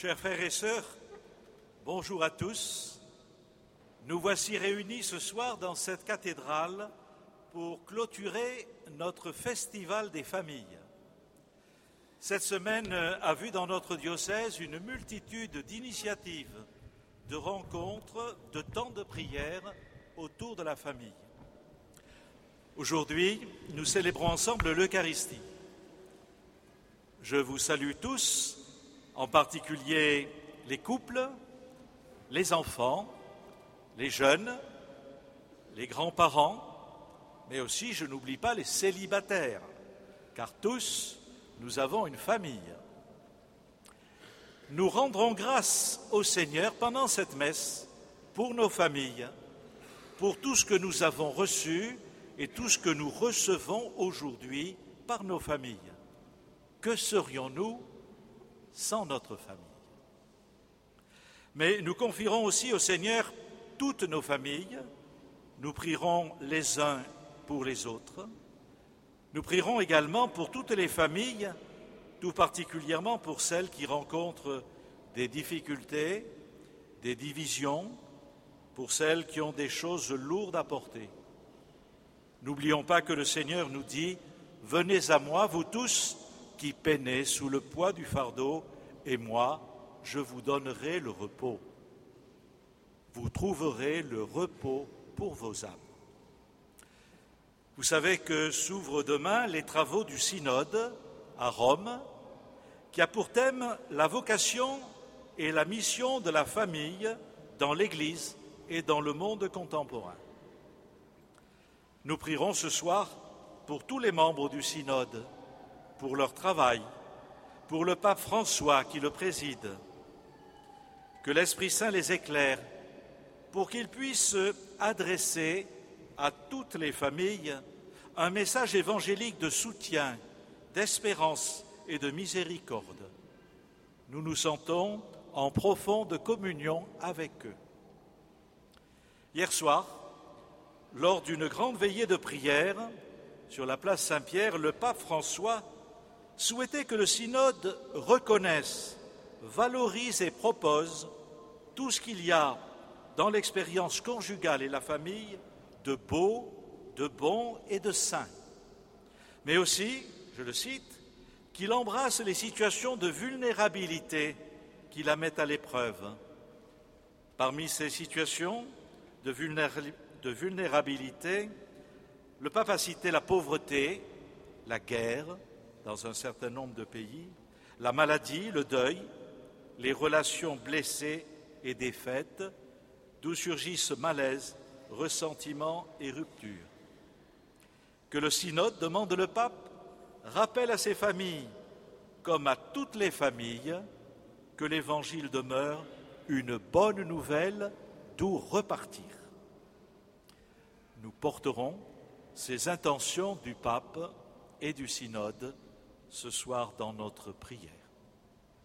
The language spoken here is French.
Chers frères et sœurs, bonjour à tous. Nous voici réunis ce soir dans cette cathédrale pour clôturer notre festival des familles. Cette semaine a vu dans notre diocèse une multitude d'initiatives, de rencontres, de temps de prière autour de la famille. Aujourd'hui, nous célébrons ensemble l'Eucharistie. Je vous salue tous, en particulier les couples, les enfants, les jeunes, les grands-parents, mais aussi, je n'oublie pas, les célibataires, car tous, nous avons une famille. Nous rendrons grâce au Seigneur pendant cette messe pour nos familles, pour tout ce que nous avons reçu et tout ce que nous recevons aujourd'hui par nos familles. Que serions-nous sans notre famille. Mais nous confierons aussi au Seigneur toutes nos familles, nous prierons les uns pour les autres, nous prierons également pour toutes les familles, tout particulièrement pour celles qui rencontrent des difficultés, des divisions, pour celles qui ont des choses lourdes à porter. N'oublions pas que le Seigneur nous dit, Venez à moi, vous tous qui peinez sous le poids du fardeau, et moi, je vous donnerai le repos. Vous trouverez le repos pour vos âmes. Vous savez que s'ouvrent demain les travaux du synode à Rome, qui a pour thème la vocation et la mission de la famille dans l'Église et dans le monde contemporain. Nous prierons ce soir pour tous les membres du synode pour leur travail, pour le pape François qui le préside. Que l'Esprit Saint les éclaire pour qu'ils puissent adresser à toutes les familles un message évangélique de soutien, d'espérance et de miséricorde. Nous nous sentons en profonde communion avec eux. Hier soir, lors d'une grande veillée de prière sur la place Saint-Pierre, le pape François souhaitait que le synode reconnaisse, valorise et propose tout ce qu'il y a dans l'expérience conjugale et la famille de beau, de bon et de sain. Mais aussi, je le cite, qu'il embrasse les situations de vulnérabilité qui la mettent à l'épreuve. Parmi ces situations de, vulnérabilité, le pape a cité la pauvreté, la guerre, dans un certain nombre de pays, la maladie, le deuil, les relations blessées et défaites, d'où surgissent malaise, ressentiment et rupture. Que le synode, demande le pape, rappelle à ses familles, comme à toutes les familles, que l'Évangile demeure une bonne nouvelle d'où repartir. Nous porterons ces intentions du pape et du synode ce soir dans notre prière.